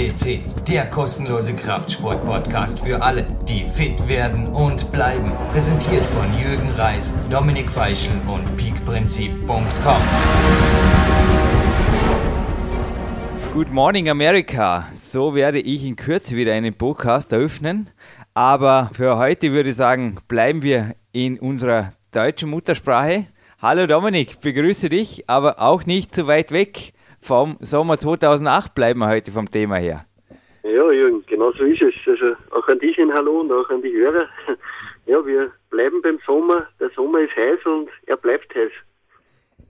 FCC, der kostenlose Kraftsport-Podcast für alle, die fit werden und bleiben. Präsentiert von Jürgen Reis, Dominik Feischl und peakprinzip.com. Good Morning America. So werde ich in Kürze wieder einen Podcast eröffnen. Aber für heute würde ich sagen, bleiben wir in unserer deutschen Muttersprache. Hallo Dominik, begrüße dich, aber auch nicht zu weit weg vom Sommer 2008 bleiben wir heute vom Thema her. Ja, Jürgen, genau so ist es. Also auch an dich ein Hallo und auch an die Hörer. Ja, wir bleiben beim Sommer. Der Sommer ist heiß und er bleibt heiß.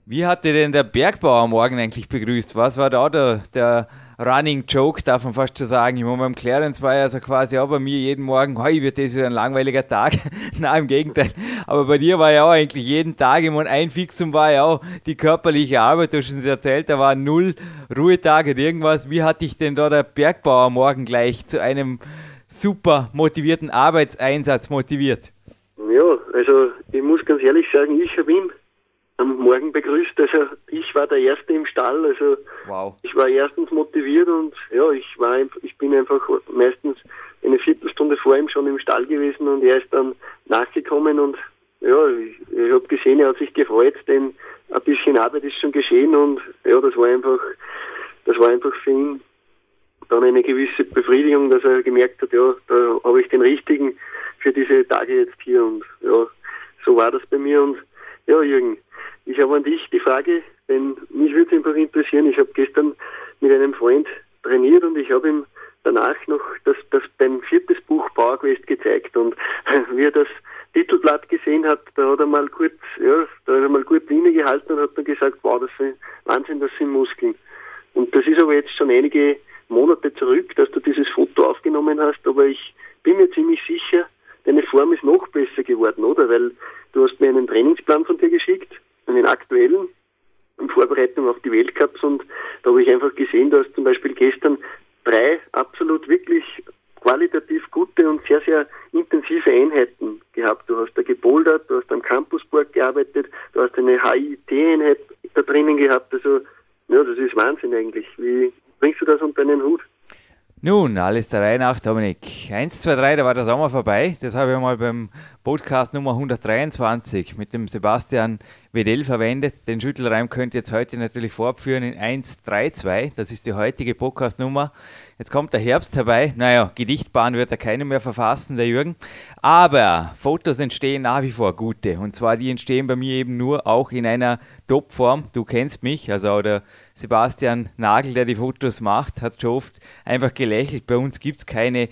Wie hat dir denn der Bergbauer morgen eigentlich begrüßt? Was war da der, der Running Joke, darf man fast schon sagen. Ich meine, beim Clarence war ja so quasi auch bei mir jeden Morgen, hey, wird das wieder ein langweiliger Tag. Nein, im Gegenteil. Aber bei dir war ja auch eigentlich jeden Tag, ich meine, ein Fixum war ja auch die körperliche Arbeit. Du hast uns erzählt, da waren null Ruhetage oder irgendwas. Wie hat dich denn da der Bergbauer morgen gleich zu einem super motivierten Arbeitseinsatz motiviert? Ja, also ich muss ganz ehrlich sagen, ich habe ihn am Morgen begrüßt. Also ich war der Erste im Stall. Also wow. ich war erstens motiviert und ja, ich war ich bin einfach meistens eine Viertelstunde vor ihm schon im Stall gewesen und er ist dann nachgekommen und ja, ich, ich habe gesehen, er hat sich gefreut, denn ein bisschen Arbeit ist schon geschehen und ja, das war einfach, das war einfach für ihn dann eine gewisse Befriedigung, dass er gemerkt hat, ja, da habe ich den richtigen für diese Tage jetzt hier und ja, so war das bei mir und ja, Jürgen, ich habe an dich die Frage, denn mich würde es einfach interessieren. Ich habe gestern mit einem Freund trainiert und ich habe ihm danach noch das, das beim viertes Buch Power Quest gezeigt und wie er das Titelblatt gesehen hat, da hat er mal kurz, ja, da hat er mal kurz Linie gehalten und hat dann gesagt, wow, das sind Wahnsinn, das sind Muskeln. Und das ist aber jetzt schon einige Monate zurück, dass du dieses Foto aufgenommen hast, aber ich bin mir ziemlich sicher, deine Form ist noch besser geworden, oder? Weil du hast mir einen Trainingsplan von dir geschickt einen aktuellen in Vorbereitung auf die Weltcups und da habe ich einfach gesehen, dass zum Beispiel gestern drei absolut wirklich qualitativ gute und sehr, sehr intensive Einheiten gehabt. Du hast da gebouldert, du hast am Campusburg gearbeitet, du hast eine HIT-Einheit da drinnen gehabt. Also, ja, das ist Wahnsinn eigentlich. Wie bringst du das unter einen Hut? Nun, alles der Reihe nach, Dominik. Eins, zwei, drei, da war der Sommer vorbei. Das habe ich mal beim Podcast Nummer 123 mit dem Sebastian Wedell verwendet. Den Schüttelreim könnt ihr jetzt heute natürlich fortführen in 132. Das ist die heutige Podcast-Nummer. Jetzt kommt der Herbst herbei. Naja, Gedichtbahn wird er keine mehr verfassen, der Jürgen. Aber Fotos entstehen nach wie vor gute. Und zwar die entstehen bei mir eben nur auch in einer Topform. Du kennst mich, also der Sebastian Nagel, der die Fotos macht, hat schon oft einfach gelächelt. Bei uns gibt es keine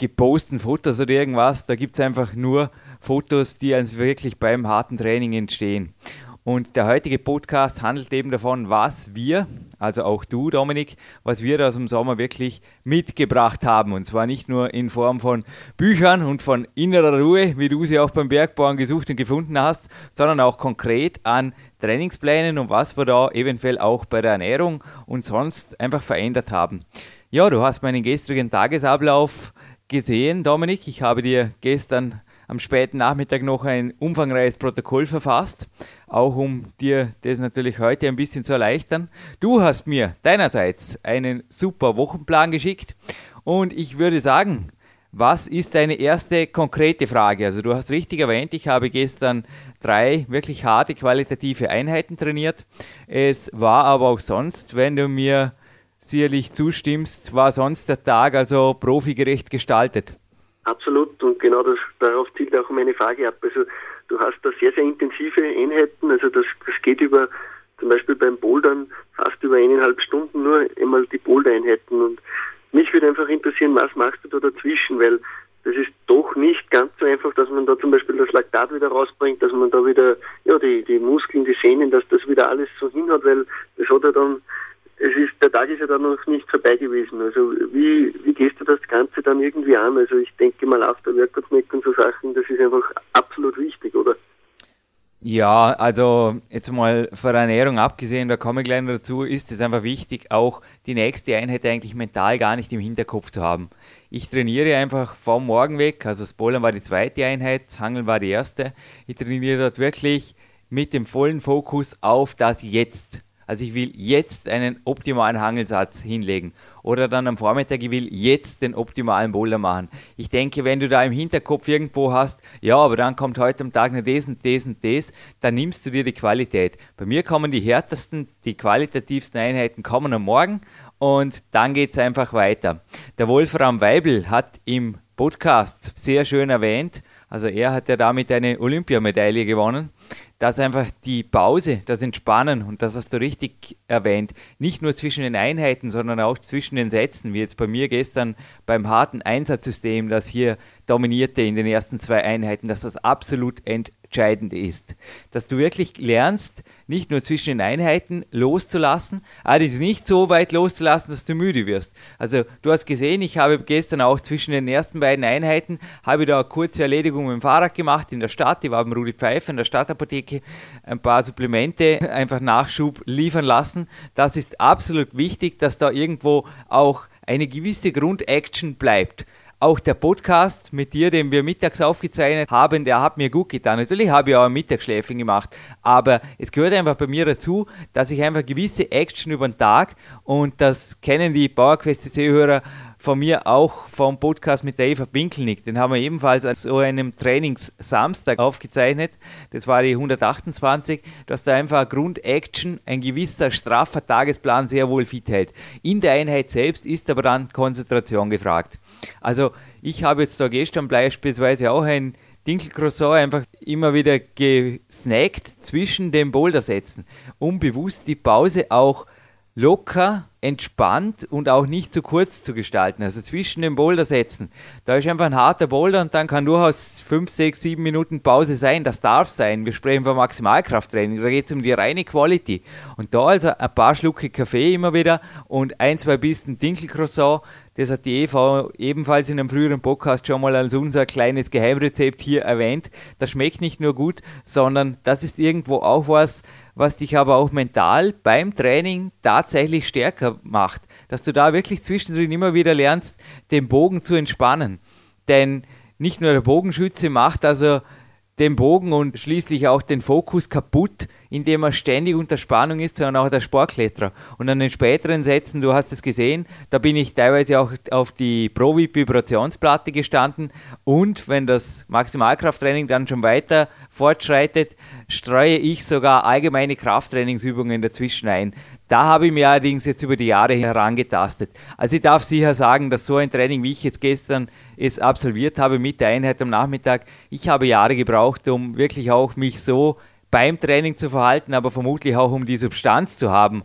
geposten Fotos oder irgendwas. Da gibt es einfach nur Fotos, die also wirklich beim harten Training entstehen. Und der heutige Podcast handelt eben davon, was wir, also auch du, Dominik, was wir aus dem Sommer wirklich mitgebracht haben. Und zwar nicht nur in Form von Büchern und von innerer Ruhe, wie du sie auch beim Bergbauern gesucht und gefunden hast, sondern auch konkret an Trainingsplänen und was wir da eventuell auch bei der Ernährung und sonst einfach verändert haben. Ja, du hast meinen gestrigen Tagesablauf gesehen, Dominik. Ich habe dir gestern am späten Nachmittag noch ein umfangreiches Protokoll verfasst, auch um dir das natürlich heute ein bisschen zu erleichtern. Du hast mir deinerseits einen super Wochenplan geschickt und ich würde sagen, was ist deine erste konkrete Frage? Also du hast richtig erwähnt, ich habe gestern drei wirklich harte qualitative Einheiten trainiert. Es war aber auch sonst, wenn du mir sicherlich zustimmst, war sonst der Tag also profigerecht gestaltet. Absolut. Und genau das, darauf zielt auch meine Frage ab. Also du hast da sehr, sehr intensive Einheiten, also das, das geht über zum Beispiel beim Bouldern fast über eineinhalb Stunden nur einmal die Boulder-Einheiten. Und mich würde einfach interessieren, was machst du da dazwischen, weil das ist doch nicht ganz so einfach, dass man da zum Beispiel das Laktat wieder rausbringt, dass man da wieder, ja, die, die Muskeln, die Sehnen, dass das wieder alles so hinhaut, weil das hat ja dann der Tag ist ja dann noch nicht vorbei gewesen. Also wie, wie gehst du das Ganze dann irgendwie an? Also ich denke mal auf der Workout-Mac und so Sachen, das ist einfach absolut wichtig, oder? Ja, also jetzt mal von der Ernährung abgesehen, da komme ich gleich noch dazu, ist es einfach wichtig, auch die nächste Einheit eigentlich mental gar nicht im Hinterkopf zu haben. Ich trainiere einfach vom Morgen weg, also das Bowlen war die zweite Einheit, das Hangeln war die erste. Ich trainiere dort wirklich mit dem vollen Fokus auf das Jetzt. Also ich will jetzt einen optimalen Hangelsatz hinlegen. Oder dann am Vormittag, ich will jetzt den optimalen Boulder machen. Ich denke, wenn du da im Hinterkopf irgendwo hast, ja, aber dann kommt heute am Tag noch das und das und das, dann nimmst du dir die Qualität. Bei mir kommen die härtesten, die qualitativsten Einheiten kommen am Morgen und dann geht es einfach weiter. Der Wolfram Weibel hat im Podcast sehr schön erwähnt, also er hat ja damit eine Olympiamedaille gewonnen. Dass einfach die Pause, das Entspannen, und das hast du richtig erwähnt, nicht nur zwischen den Einheiten, sondern auch zwischen den Sätzen, wie jetzt bei mir gestern beim harten Einsatzsystem, das hier dominierte in den ersten zwei Einheiten, dass das absolut entscheidend ist. Dass du wirklich lernst, nicht nur zwischen den Einheiten loszulassen, aber nicht so weit loszulassen, dass du müde wirst. Also du hast gesehen, ich habe gestern auch zwischen den ersten beiden Einheiten, habe da eine kurze Erledigung mit dem Fahrrad gemacht in der Stadt, die war beim Rudi Pfeiffer in der Stadtapotheke, ein paar Supplemente, einfach Nachschub liefern lassen. Das ist absolut wichtig, dass da irgendwo auch eine gewisse Grundaction bleibt. Auch der Podcast mit dir, den wir mittags aufgezeichnet haben, der hat mir gut getan. Natürlich habe ich auch ein Mittagsschläfchen gemacht, aber es gehört einfach bei mir dazu, dass ich einfach gewisse Action über den Tag und das kennen die PowerQuest CC-Hörer von mir auch vom Podcast mit Eva Winkelnick. Den haben wir ebenfalls als so einem Trainingssamstag aufgezeichnet. Das war die 128, dass da einfach Grundaction, ein gewisser straffer Tagesplan sehr wohl fit hält. In der Einheit selbst ist aber dann Konzentration gefragt. Also ich habe jetzt da gestern beispielsweise auch ein Dinkelcroissant einfach immer wieder gesnackt zwischen den Bouldersätzen, um bewusst die Pause auch locker, entspannt und auch nicht zu kurz zu gestalten. Also zwischen den Bouldersätzen. Da ist einfach ein harter Boulder und dann kann durchaus 5, 6, 7 Minuten Pause sein. Das darf sein. Wir sprechen von Maximalkrafttraining. Da geht es um die reine Quality. Und da also ein paar Schlucke Kaffee immer wieder und ein, zwei Bissen Dinkelcroissant. Das hat die Eva ebenfalls in einem früheren Podcast schon mal als unser kleines Geheimrezept hier erwähnt. Das schmeckt nicht nur gut, sondern das ist irgendwo auch was, was dich aber auch mental beim Training tatsächlich stärker macht. Dass du da wirklich zwischendrin immer wieder lernst, den Bogen zu entspannen. Denn nicht nur der Bogenschütze macht also den Bogen und schließlich auch den Fokus kaputt, indem er ständig unter Spannung ist, sondern auch der Sportkletterer. Und an den späteren Sätzen, du hast es gesehen, da bin ich teilweise auch auf die Pro-Vibrationsplatte gestanden und wenn das Maximalkrafttraining dann schon weiter fortschreitet, streue ich sogar allgemeine Krafttrainingsübungen dazwischen ein. Da habe ich mir allerdings jetzt über die Jahre herangetastet. Also ich darf sicher sagen, dass so ein Training, wie ich jetzt gestern es absolviert habe mit der Einheit am Nachmittag, ich habe Jahre gebraucht, um wirklich auch mich so beim Training zu verhalten, aber vermutlich auch um die Substanz zu haben.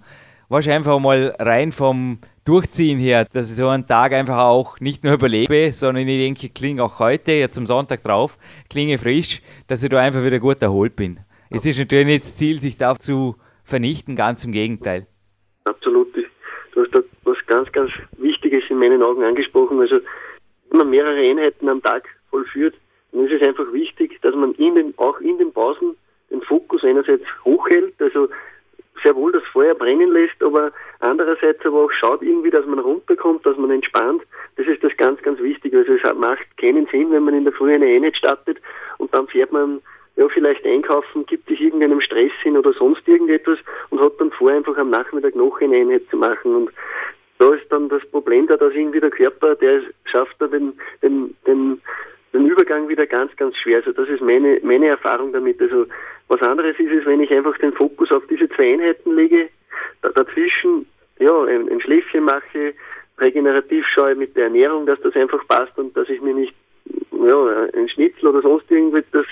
Wahrscheinlich einfach mal rein vom Durchziehen her, dass ich so einen Tag einfach auch nicht nur überlebe, sondern ich denke, klinge auch heute, jetzt am Sonntag drauf, klinge frisch, dass ich da einfach wieder gut erholt bin. Es ist natürlich nicht das Ziel, sich da zu vernichten, ganz im Gegenteil. Absolut. Du hast da was ganz, ganz Wichtiges in meinen Augen angesprochen. Also, wenn man mehrere Einheiten am Tag vollführt, dann ist es einfach wichtig, dass man in den, auch in den Pausen den Fokus einerseits hochhält, also sehr wohl das Feuer brennen lässt, aber andererseits aber auch schaut irgendwie, dass man runterkommt, dass man entspannt. Das ist das ganz, ganz Wichtige. Also es macht keinen Sinn, wenn man in der Früh eine Einheit startet und dann fährt man ja, vielleicht einkaufen, gibt sich irgendeinem Stress hin oder sonst irgendetwas und hat dann vor, einfach am Nachmittag noch eine Einheit zu machen. Und da ist dann das Problem da, dass irgendwie der Körper, der schafft da den, den, den, den Übergang wieder ganz, ganz schwer. Also das ist meine, meine Erfahrung damit. Also was anderes ist es, wenn ich einfach den Fokus auf diese zwei Einheiten lege, da, dazwischen ja, ein, ein Schläfchen mache, regenerativ schaue mit der Ernährung, dass das einfach passt und dass ich mir nicht ja, ein Schnitzel oder sonst irgendwas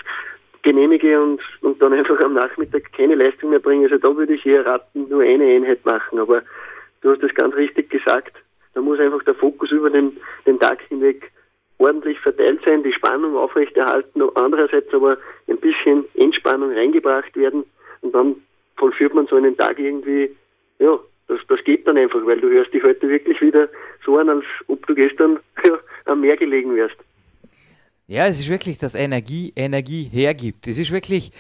genehmige und, und dann einfach am Nachmittag keine Leistung mehr bringe. Also da würde ich eher raten, nur eine Einheit machen. Aber du hast das ganz richtig gesagt. Da muss einfach der Fokus über den, den Tag hinweg ordentlich verteilt sein, die Spannung aufrechterhalten, andererseits aber ein bisschen Entspannung reingebracht werden und dann vollführt man so einen Tag irgendwie, ja, das, das geht dann einfach, weil du hörst dich heute wirklich wieder so an, als ob du gestern ja, am Meer gelegen wärst. Ja, es ist wirklich, dass Energie Energie hergibt. Es ist wirklich,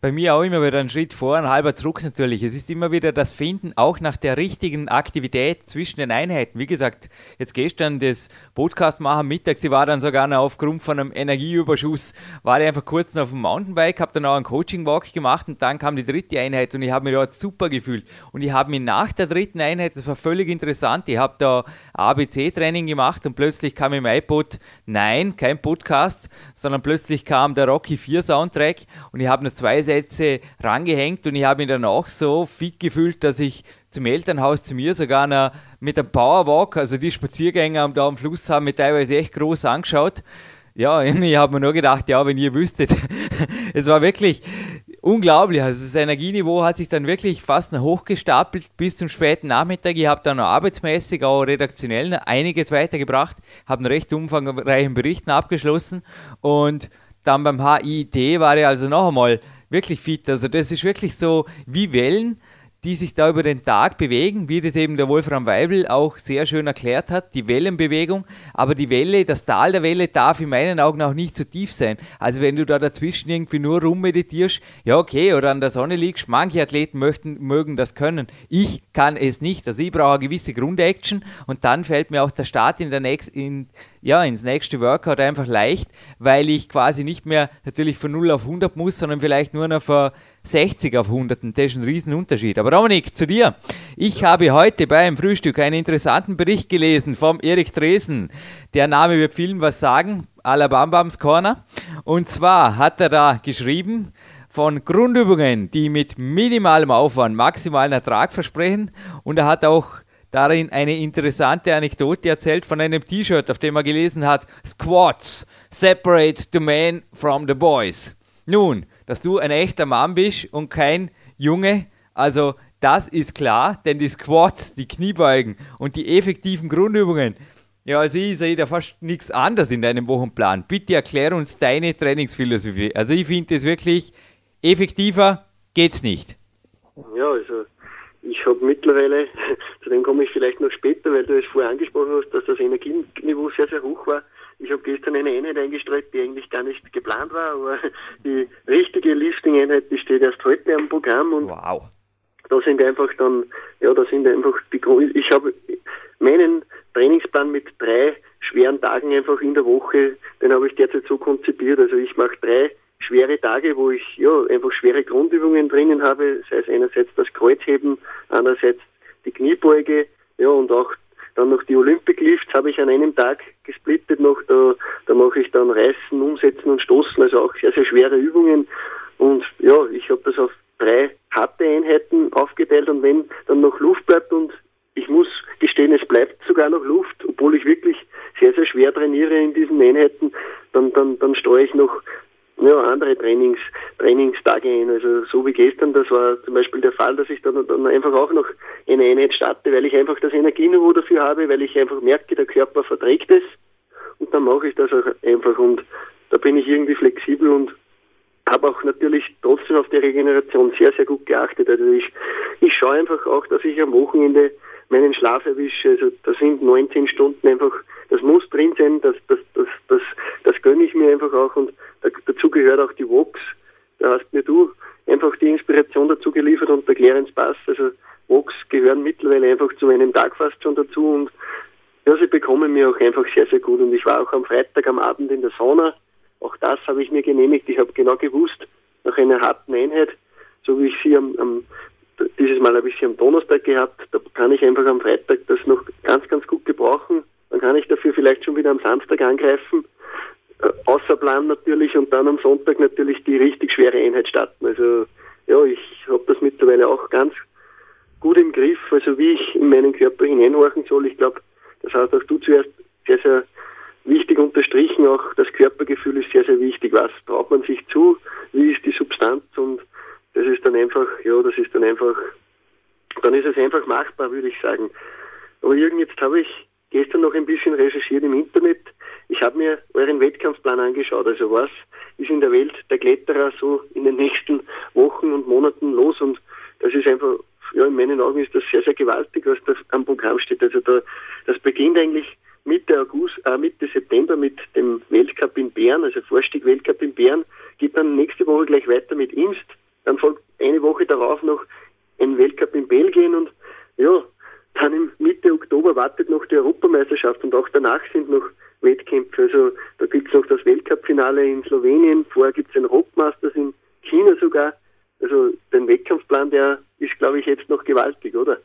bei mir auch immer wieder ein Schritt vor, ein halber zurück natürlich. Es ist immer wieder das Finden auch nach der richtigen Aktivität zwischen den Einheiten. Wie gesagt, jetzt gestern das Podcast machen mittags, ich war dann sogar noch aufgrund von einem Energieüberschuss, war ich einfach kurz auf dem Mountainbike, habe dann auch einen Coaching Walk gemacht und dann kam die dritte Einheit und ich habe mich dort super gefühlt. Und ich habe mich nach der dritten Einheit, das war völlig interessant, ich habe da ABC-Training gemacht und plötzlich kam im iPod, nein, kein Podcast, sondern plötzlich kam der Rocky 4 Soundtrack und ich habe noch zwei Sätze rangehängt und ich habe mich danach so fit gefühlt, dass ich zum Elternhaus zu mir sogar noch mit einem Powerwalk, also die Spaziergänger da am Fluss haben mich teilweise echt groß angeschaut. Ja, ich habe mir nur gedacht, ja, wenn ihr wüsstet, es war wirklich unglaublich. Also das Energieniveau hat sich dann wirklich fast noch hochgestapelt bis zum späten Nachmittag. Ich habe dann noch arbeitsmäßig, auch redaktionell einiges weitergebracht, habe einen recht umfangreichen Berichten abgeschlossen und dann beim HIT war ich also noch einmal wirklich fit. Also das ist wirklich so wie Wellen, die sich da über den Tag bewegen, wie das eben der Wolfram Weibel auch sehr schön erklärt hat, die Wellenbewegung. Aber die Welle, das Tal der Welle darf in meinen Augen auch nicht zu tief sein. Also wenn du da dazwischen irgendwie nur rummeditierst, ja okay, oder an der Sonne liegst, manche Athleten möchten, mögen das können. Ich kann es nicht. Also ich brauche eine gewisse Grundaction und dann fällt mir auch der Start in der nächsten, in, ja, ins nächste Workout einfach leicht, weil ich quasi nicht mehr natürlich von 0 auf 100 muss, sondern vielleicht nur noch von 60 auf 100. Das ist ein Riesenunterschied. Aber Dominik, zu dir. Ich habe heute beim Frühstück einen interessanten Bericht gelesen vom Erik Dresen. Der Name wird vielen was sagen, Alabambams Corner. Und zwar hat er da geschrieben, von Grundübungen, die mit minimalem Aufwand maximalen Ertrag versprechen. Und er hat auch darin eine interessante Anekdote erzählt von einem T-Shirt, auf dem er gelesen hat, Squats, separate the men from the boys. Nun, dass du ein echter Mann bist und kein Junge, also das ist klar, denn die Squats, die Kniebeugen und die effektiven Grundübungen, ja, also ich sehe da fast nichts anderes in deinem Wochenplan. Bitte erklär uns deine Trainingsphilosophie. Also ich finde es wirklich effektiver geht's nicht. Ja, also ich habe mittlerweile, zu dem komme ich vielleicht noch später, weil du es vorher angesprochen hast, dass das Energieniveau sehr, sehr hoch war. Ich habe gestern eine Einheit eingestreut, die eigentlich gar nicht geplant war, aber die richtige Lifting-Einheit, die steht erst heute am Programm und wow. da sind einfach dann, ja, da sind einfach die ich habe meinen Trainingsplan mit drei schweren Tagen einfach in der Woche, den habe ich derzeit so konzipiert. Also ich mache drei schwere Tage, wo ich ja einfach schwere Grundübungen drinnen habe, sei es einerseits das Kreuzheben, andererseits die Kniebeuge, ja und auch dann noch die Olympic Lifts habe ich an einem Tag gesplittet noch, da, da mache ich dann Reißen, Umsetzen und Stoßen, also auch sehr, sehr schwere Übungen. Und ja, ich habe das auf drei harte Einheiten aufgeteilt und wenn dann noch Luft bleibt und ich muss gestehen, es bleibt sogar noch Luft, obwohl ich wirklich sehr, sehr schwer trainiere in diesen Einheiten, dann, dann, dann streue ich noch ja, andere Trainings, Trainingstage ein. Also so wie gestern, das war zum Beispiel der Fall, dass ich dann, dann einfach auch noch eine Einheit starte, weil ich einfach das Energieniveau dafür habe, weil ich einfach merke, der Körper verträgt es und dann mache ich das auch einfach und da bin ich irgendwie flexibel und habe auch natürlich trotzdem auf die Regeneration sehr, sehr gut geachtet. Also ich, ich schaue einfach auch, dass ich am Wochenende meinen Schlaf erwische. Also da sind 19 Stunden einfach, das muss drin sein, das, das, einfach auch und da, dazu gehört auch die Vox. Da hast mir du einfach die Inspiration dazu geliefert und der Clarence Bass. Also Vox gehören mittlerweile einfach zu meinem Tag fast schon dazu und ja, sie bekommen mir auch einfach sehr, sehr gut. Und ich war auch am Freitag am Abend in der Sauna. Auch das habe ich mir genehmigt. Ich habe genau gewusst, nach einer harten Einheit, so wie ich sie am, am dieses Mal habe ich sie am Donnerstag gehabt, da kann ich einfach am Freitag das noch ganz, ganz gut gebrauchen. Dann kann ich dafür vielleicht schon wieder am Samstag angreifen, äh, außer Plan natürlich und dann am Sonntag natürlich die richtig schwere Einheit starten. Also ja, ich habe das mittlerweile auch ganz gut im Griff, also wie ich in meinen Körper hineinhorchen soll. Ich glaube, das hast auch du zuerst sehr, sehr wichtig unterstrichen, auch das Körpergefühl ist sehr, sehr wichtig. Was traut man sich zu? Wie ist die Substanz? Und das ist dann einfach, ja, das ist dann einfach, dann ist es einfach machbar, würde ich sagen. Aber Jürgen, jetzt habe ich gestern noch ein bisschen recherchiert im Internet. Ich habe mir euren Wettkampfplan angeschaut. Also was ist in der Welt der Kletterer so in den nächsten Wochen und Monaten los? Und das ist einfach, ja, in meinen Augen ist das sehr, sehr gewaltig, was da am Programm steht. Also da, das beginnt eigentlich Mitte August, äh, Mitte September mit dem Weltcup in Bern, also Vorstieg Weltcup in Bern, geht dann nächste Woche gleich weiter mit Imst, dann folgt eine Woche darauf noch ein Weltcup in Belgien und ja, dann im Mitte Oktober wartet noch die Europameisterschaft und auch danach sind noch Wettkämpfe. Also da gibt es noch das Weltcup-Finale in Slowenien, vorher gibt es ein Rockmasters in China sogar. Also den Wettkampfplan, der ist, glaube ich, jetzt noch gewaltig, oder?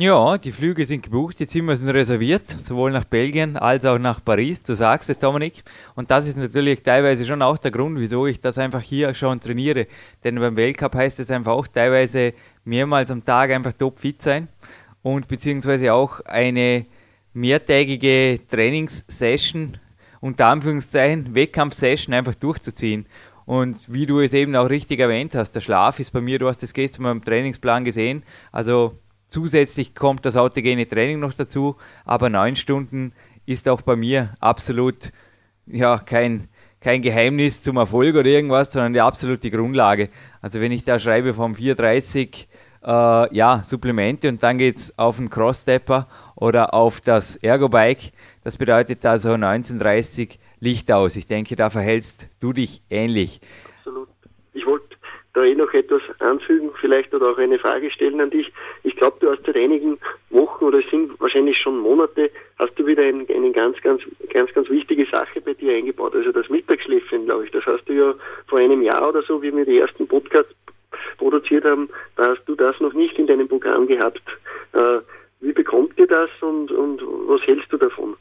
Ja, die Flüge sind gebucht, die Zimmer sind reserviert, sowohl nach Belgien als auch nach Paris. Du sagst es, Dominik. Und das ist natürlich teilweise schon auch der Grund, wieso ich das einfach hier schon trainiere. Denn beim Weltcup heißt es einfach auch teilweise mehrmals am Tag einfach topfit sein und beziehungsweise auch eine mehrtägige Trainingssession, unter Anführungszeichen, Wettkampfsession einfach durchzuziehen. Und wie du es eben auch richtig erwähnt hast, der Schlaf ist bei mir, du hast das gestern beim Trainingsplan gesehen, also Zusätzlich kommt das autogene Training noch dazu, aber neun Stunden ist auch bei mir absolut ja, kein, kein Geheimnis zum Erfolg oder irgendwas, sondern die absolute Grundlage. Also wenn ich da schreibe vom 430 äh, ja, Supplemente und dann geht es auf den Cross-Stepper oder auf das Ergo-Bike, das bedeutet also 1930 Licht aus. Ich denke, da verhältst du dich ähnlich. Absolut. Ich wollte da eh noch etwas anfügen, vielleicht oder auch eine Frage stellen an dich. Ich glaube, du hast seit einigen Wochen oder es sind wahrscheinlich schon Monate, hast du wieder eine ein ganz, ganz, ganz, ganz wichtige Sache bei dir eingebaut. Also das Mittagsschläfchen, glaube ich. Das hast du ja vor einem Jahr oder so, wie wir die ersten Podcasts produziert haben, da hast du das noch nicht in deinem Programm gehabt. Äh, wie bekommt ihr das und, und was hältst du davon?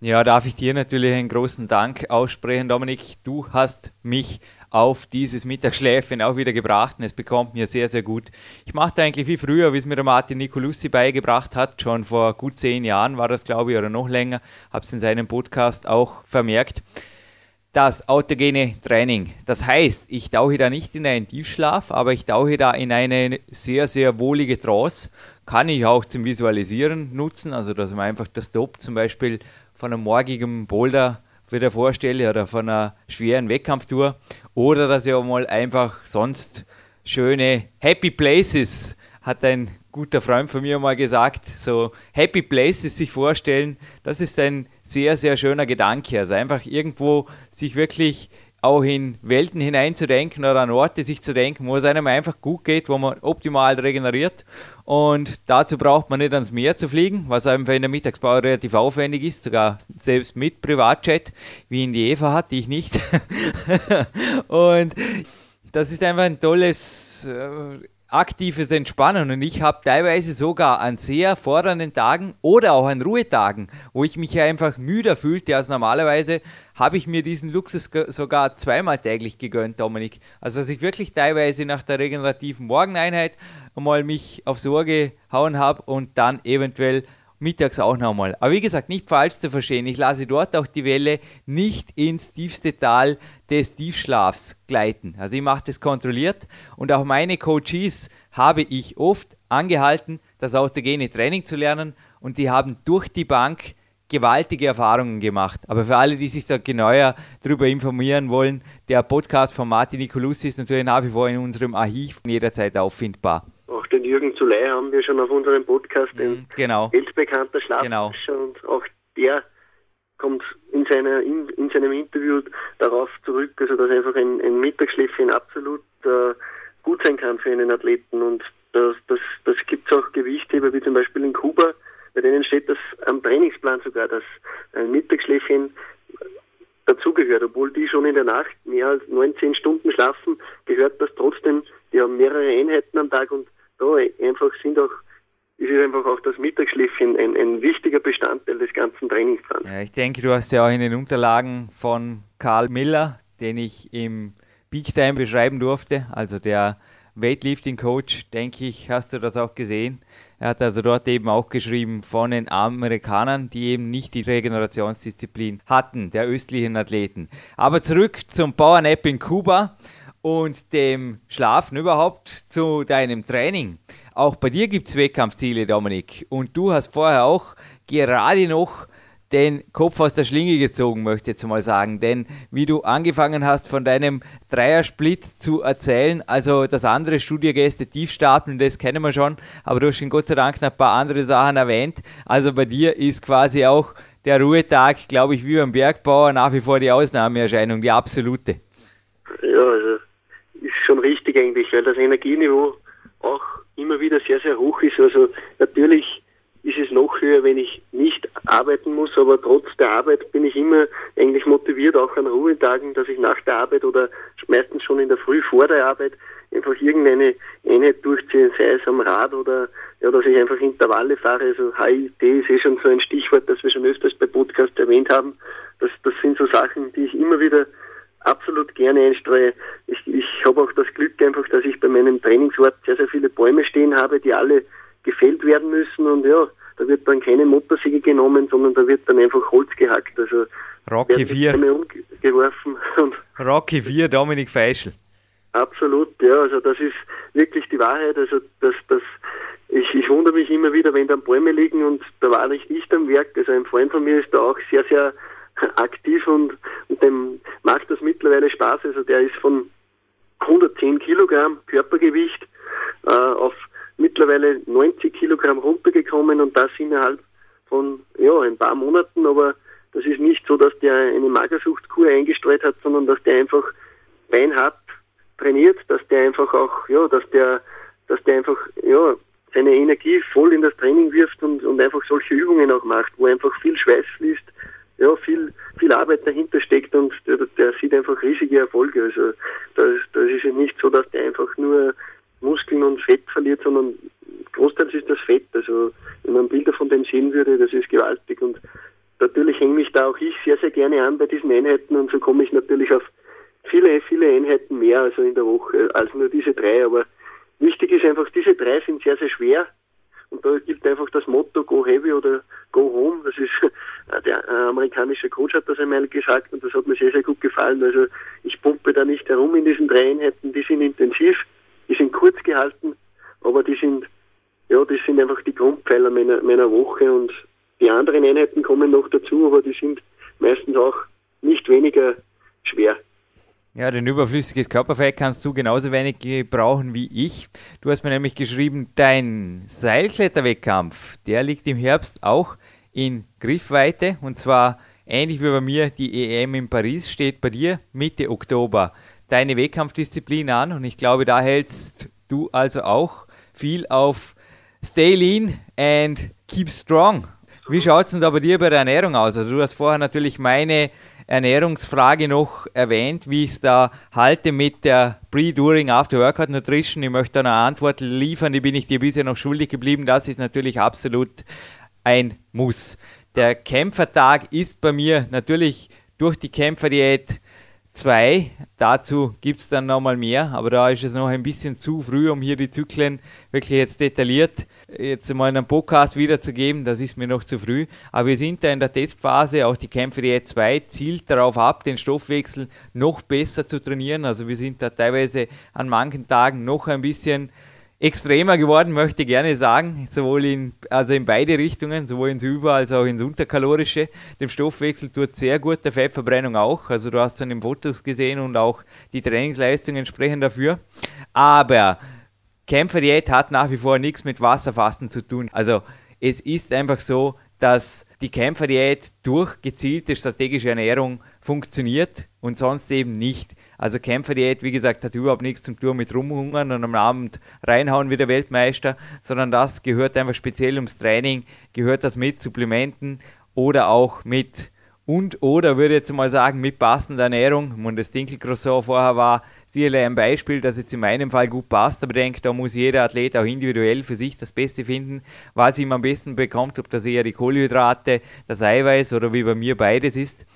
Ja, darf ich dir natürlich einen großen Dank aussprechen, Dominik. Du hast mich auf dieses Mittagsschläfchen auch wieder gebracht und es bekommt mir sehr, sehr gut. Ich mache eigentlich wie früher, wie es mir der Martin Nicolussi beigebracht hat, schon vor gut zehn Jahren war das, glaube ich, oder noch länger, habe es in seinem Podcast auch vermerkt. Das autogene Training. Das heißt, ich tauche da nicht in einen Tiefschlaf, aber ich tauche da in eine sehr, sehr wohlige Trance. Kann ich auch zum Visualisieren nutzen, also dass man einfach das Top zum Beispiel von einem morgigen Boulder wieder vorstelle oder von einer schweren Wettkampftour oder dass ich auch mal einfach sonst schöne Happy Places, hat ein guter Freund von mir mal gesagt, so Happy Places sich vorstellen, das ist ein sehr, sehr schöner Gedanke. Also einfach irgendwo sich wirklich auch in Welten hineinzudenken oder an Orte sich zu denken, wo es einem einfach gut geht, wo man optimal regeneriert. Und dazu braucht man nicht ans Meer zu fliegen, was einfach in der Mittagspause relativ aufwendig ist, sogar selbst mit Privatjet, wie ihn die Eva hat, die ich nicht. und das ist einfach ein tolles äh, aktives Entspannen und ich habe teilweise sogar an sehr fordernden Tagen oder auch an Ruhetagen, wo ich mich einfach müder fühlte als normalerweise, habe ich mir diesen Luxus sogar zweimal täglich gegönnt, Dominik. Also dass ich wirklich teilweise nach der regenerativen Morgeneinheit einmal mich aufs Ohr gehauen habe und dann eventuell mittags auch nochmal. Aber wie gesagt, nicht falsch zu verstehen. Ich lasse dort auch die Welle nicht ins tiefste Tal des Tiefschlafs gleiten. Also ich mache das kontrolliert und auch meine Coaches habe ich oft angehalten, das autogene Training zu lernen und die haben durch die Bank gewaltige Erfahrungen gemacht. Aber für alle, die sich da genauer darüber informieren wollen, der Podcast von Martin Nicolussi ist natürlich nach wie vor in unserem Archiv jederzeit auffindbar. Jürgen Zuley haben wir schon auf unserem Podcast, ein mhm, genau. weltbekannter Schlafforscher genau. und auch der kommt in, seiner, in, in, seinem Interview darauf zurück, also dass einfach ein, ein Mittagsschläfchen absolut äh, gut sein kann für einen Athleten und das, das, das gibt es auch Gewichtheber, wie zum Beispiel in Kuba, bei denen steht das am Trainingsplan sogar, dass ein Mittagsschläfchen dazugehört, obwohl die schon in der Nacht mehr als 19 Stunden schlafen, gehört das trotzdem, die haben mehrere Einheiten am Tag und da einfach sind auch ist einfach auch das Mittagsschläfchen ein, ein wichtiger Bestandteil des ganzen Trainingsplans. Ja, ich denke, du hast ja auch in den Unterlagen von Karl Miller, den ich im Big Time beschreiben durfte, also der Weightlifting Coach, denke ich, hast du das auch gesehen. Er hat also dort eben auch geschrieben von den Amerikanern, die eben nicht die Regenerationsdisziplin hatten, der östlichen Athleten. Aber zurück zum Powernap in Kuba und dem Schlafen überhaupt zu deinem Training. Auch bei dir gibt es Wettkampfziele, Dominik. Und du hast vorher auch gerade noch den Kopf aus der Schlinge gezogen, möchte ich jetzt mal sagen. Denn wie du angefangen hast, von deinem Dreiersplit zu erzählen, also das andere Studiogäste Tiefstapeln, das kennen wir schon, aber du hast schon Gott sei Dank noch ein paar andere Sachen erwähnt. Also bei dir ist quasi auch der Ruhetag, glaube ich, wie beim Bergbauer nach wie vor die Ausnahmeerscheinung, die absolute. Ja, also ist schon richtig eigentlich, weil das Energieniveau auch immer wieder sehr, sehr hoch ist. Also natürlich ist es noch höher, wenn ich nicht arbeiten muss, aber trotz der Arbeit bin ich immer eigentlich motiviert, auch an Ruhetagen, dass ich nach der Arbeit oder meistens schon in der Früh vor der Arbeit einfach irgendeine Einheit durchziehe, sei es am Rad oder ja, dass ich einfach Intervalle fahre. Also HIT ist eh schon so ein Stichwort, das wir schon öfters bei Podcast erwähnt haben. Das, das sind so Sachen, die ich immer wieder absolut gerne einstreue. Ich, ich habe auch das Glück einfach, dass ich bei meinem Trainingsort sehr, sehr viele Bäume stehen habe, die alle gefällt werden müssen und ja, da wird dann keine Motorsäge genommen, sondern da wird dann einfach Holz gehackt. Also Rocky 4. Umgeworfen. Rocky 4, Dominik Feischl. Absolut, ja, also das ist wirklich die Wahrheit. Also das, das, ich, ich wundere mich immer wieder, wenn dann Bäume liegen und da war ich nicht am Werk. Also ein Freund von mir ist da auch sehr, sehr aktiv und, und dem macht das mittlerweile Spaß. Also der ist von 110 Kilogramm Körpergewicht äh, auf mittlerweile 90 Kilogramm runtergekommen und das innerhalb von ja, ein paar Monaten, aber das ist nicht so, dass der eine Magersuchtkur eingestreut hat, sondern dass der einfach beinhart trainiert, dass der einfach auch, ja, dass der, dass der einfach, ja, seine Energie voll in das Training wirft und, und einfach solche Übungen auch macht, wo einfach viel Schweiß fließt, ja, viel, viel Arbeit dahinter steckt und der, der sieht einfach riesige Erfolge. Also das, das ist ja nicht so, dass der einfach nur Muskeln und Fett verliert, sondern großteils ist das Fett. Also wenn man Bilder von dem sehen würde, das ist gewaltig. Und natürlich hänge mich da auch ich sehr, sehr gerne an bei diesen Einheiten und so komme ich natürlich auf viele, viele Einheiten mehr, also in der Woche, als nur diese drei. Aber wichtig ist einfach, diese drei sind sehr, sehr schwer. Und da gilt einfach das Motto Go Heavy oder Go Home. Das ist der amerikanische Coach hat das einmal gesagt und das hat mir sehr, sehr gut gefallen. Also ich pumpe da nicht herum in diesen drei Einheiten, die sind intensiv die sind kurz gehalten, aber die sind, ja, das sind einfach die Grundpfeiler meiner, meiner Woche und die anderen Einheiten kommen noch dazu, aber die sind meistens auch nicht weniger schwer. Ja, denn überflüssiges Körperfett kannst du genauso wenig gebrauchen wie ich. Du hast mir nämlich geschrieben, dein Seilkletterwettkampf, der liegt im Herbst auch in Griffweite und zwar ähnlich wie bei mir die EM in Paris steht bei dir Mitte Oktober deine Wettkampfdisziplin an und ich glaube, da hältst du also auch viel auf Stay lean and keep strong. Wie schaut es denn da bei dir bei der Ernährung aus? Also du hast vorher natürlich meine Ernährungsfrage noch erwähnt, wie ich es da halte mit der Pre, During, After Workout Nutrition. Ich möchte eine Antwort liefern, die bin ich dir bisher noch schuldig geblieben. Das ist natürlich absolut ein Muss. Der Kämpfertag ist bei mir natürlich durch die Kämpferdiät 2. Dazu gibt es dann nochmal mehr, aber da ist es noch ein bisschen zu früh, um hier die Zyklen wirklich jetzt detailliert jetzt mal einen Podcast wiederzugeben. Das ist mir noch zu früh. Aber wir sind da in der Testphase. Auch die Kämpfe Diät 2 zielt darauf ab, den Stoffwechsel noch besser zu trainieren. Also wir sind da teilweise an manchen Tagen noch ein bisschen extremer geworden, möchte ich gerne sagen, sowohl in, also in beide Richtungen, sowohl ins Über- als auch ins Unterkalorische. Dem Stoffwechsel tut sehr gut, der Fettverbrennung auch. Also du hast dann im Fotos gesehen und auch die Trainingsleistungen sprechen dafür. Aber Kämpferdiät hat nach wie vor nichts mit Wasserfasten zu tun. Also es ist einfach so, dass die Kämpferdiät durch gezielte strategische Ernährung funktioniert und sonst eben nicht. Also Kämpferdiät, wie gesagt, hat überhaupt nichts zum tun mit rumhungern und am Abend reinhauen wie der Weltmeister, sondern das gehört einfach speziell ums Training, gehört das mit Supplementen oder auch mit und oder würde ich jetzt mal sagen mit passender Ernährung. Und das Dinkelcroissant vorher war sicherlich ein Beispiel, das jetzt in meinem Fall gut passt, aber ich denke, da muss jeder Athlet auch individuell für sich das Beste finden, was ihm am besten bekommt, ob das eher die Kohlenhydrate, das Eiweiß oder wie bei mir beides ist.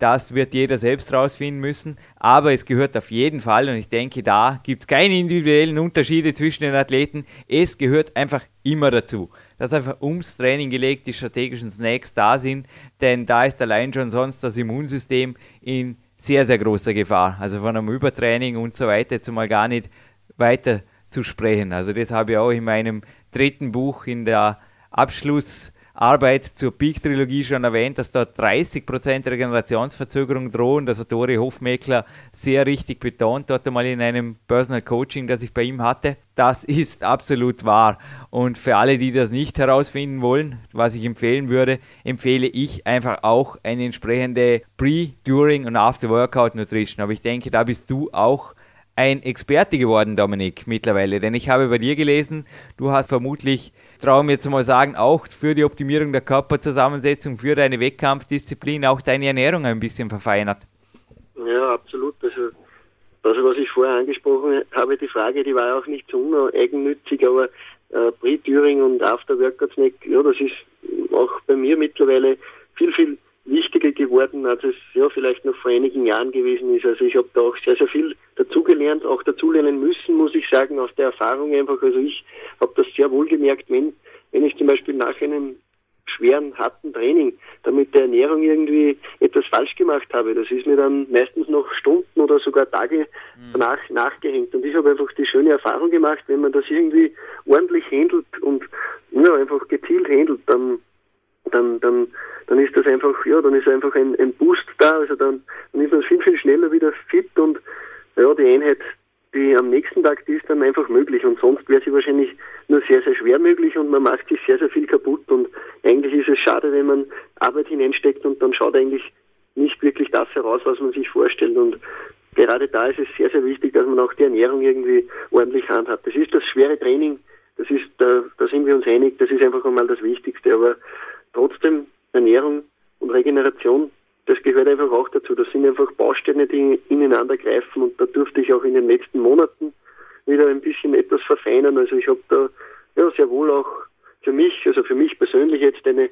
Das wird jeder selbst rausfinden müssen. Aber es gehört auf jeden Fall, und ich denke, da gibt es keine individuellen Unterschiede zwischen den Athleten. Es gehört einfach immer dazu, dass einfach ums Training gelegt die strategischen Snacks da sind. Denn da ist allein schon sonst das Immunsystem in sehr, sehr großer Gefahr. Also von einem Übertraining und so weiter jetzt mal gar nicht weiter zu sprechen. Also das habe ich auch in meinem dritten Buch in der Abschluss Arbeit zur Peak-Trilogie schon erwähnt, dass da 30% Regenerationsverzögerung drohen. Das hat Dori Hofmeckler sehr richtig betont, dort einmal in einem Personal Coaching, das ich bei ihm hatte. Das ist absolut wahr. Und für alle, die das nicht herausfinden wollen, was ich empfehlen würde, empfehle ich einfach auch eine entsprechende Pre-, During- und After-Workout-Nutrition. Aber ich denke, da bist du auch ein Experte geworden, Dominik, mittlerweile. Denn ich habe bei dir gelesen, du hast vermutlich, traue mir jetzt mal sagen, auch für die Optimierung der Körperzusammensetzung, für deine Wettkampfdisziplin auch deine Ernährung ein bisschen verfeinert. Ja, absolut. Also, also was ich vorher angesprochen habe, die Frage, die war auch nicht so uneigennützig, aber äh, Pre-Touring und After-Workout-Snack, ja, das ist auch bei mir mittlerweile viel, viel wichtiger geworden, als es ja vielleicht noch vor einigen Jahren gewesen ist. Also ich habe da auch sehr, sehr viel dazugelernt, auch dazulernen müssen, muss ich sagen, aus der Erfahrung einfach. Also ich habe das sehr wohl gemerkt, wenn, wenn ich zum Beispiel nach einem schweren, harten Training da mit der Ernährung irgendwie etwas falsch gemacht habe. Das ist mir dann meistens noch Stunden oder sogar Tage mhm. danach nachgehängt. Und ich habe einfach die schöne Erfahrung gemacht, wenn man das irgendwie ordentlich handelt und ja, einfach gezielt handelt, dann dann, dann, dann ist das einfach, ja, dann ist einfach ein, ein Boost da, also dann, dann ist man viel, viel schneller wieder fit und ja, die Einheit, die am nächsten Tag, die ist dann einfach möglich. Und sonst wäre sie wahrscheinlich nur sehr, sehr schwer möglich und man macht sich sehr, sehr viel kaputt. Und eigentlich ist es schade, wenn man Arbeit hineinsteckt und dann schaut eigentlich nicht wirklich das heraus, was man sich vorstellt. Und gerade da ist es sehr, sehr wichtig, dass man auch die Ernährung irgendwie ordentlich handhabt. Das ist das schwere Training, das ist, da, da sind wir uns einig, das ist einfach einmal das Wichtigste, aber trotzdem Ernährung und Regeneration, das gehört einfach auch dazu. Das sind einfach Bausteine, die ineinander greifen und da durfte ich auch in den letzten Monaten wieder ein bisschen etwas verfeinern. Also ich habe da ja sehr wohl auch für mich, also für mich persönlich jetzt eine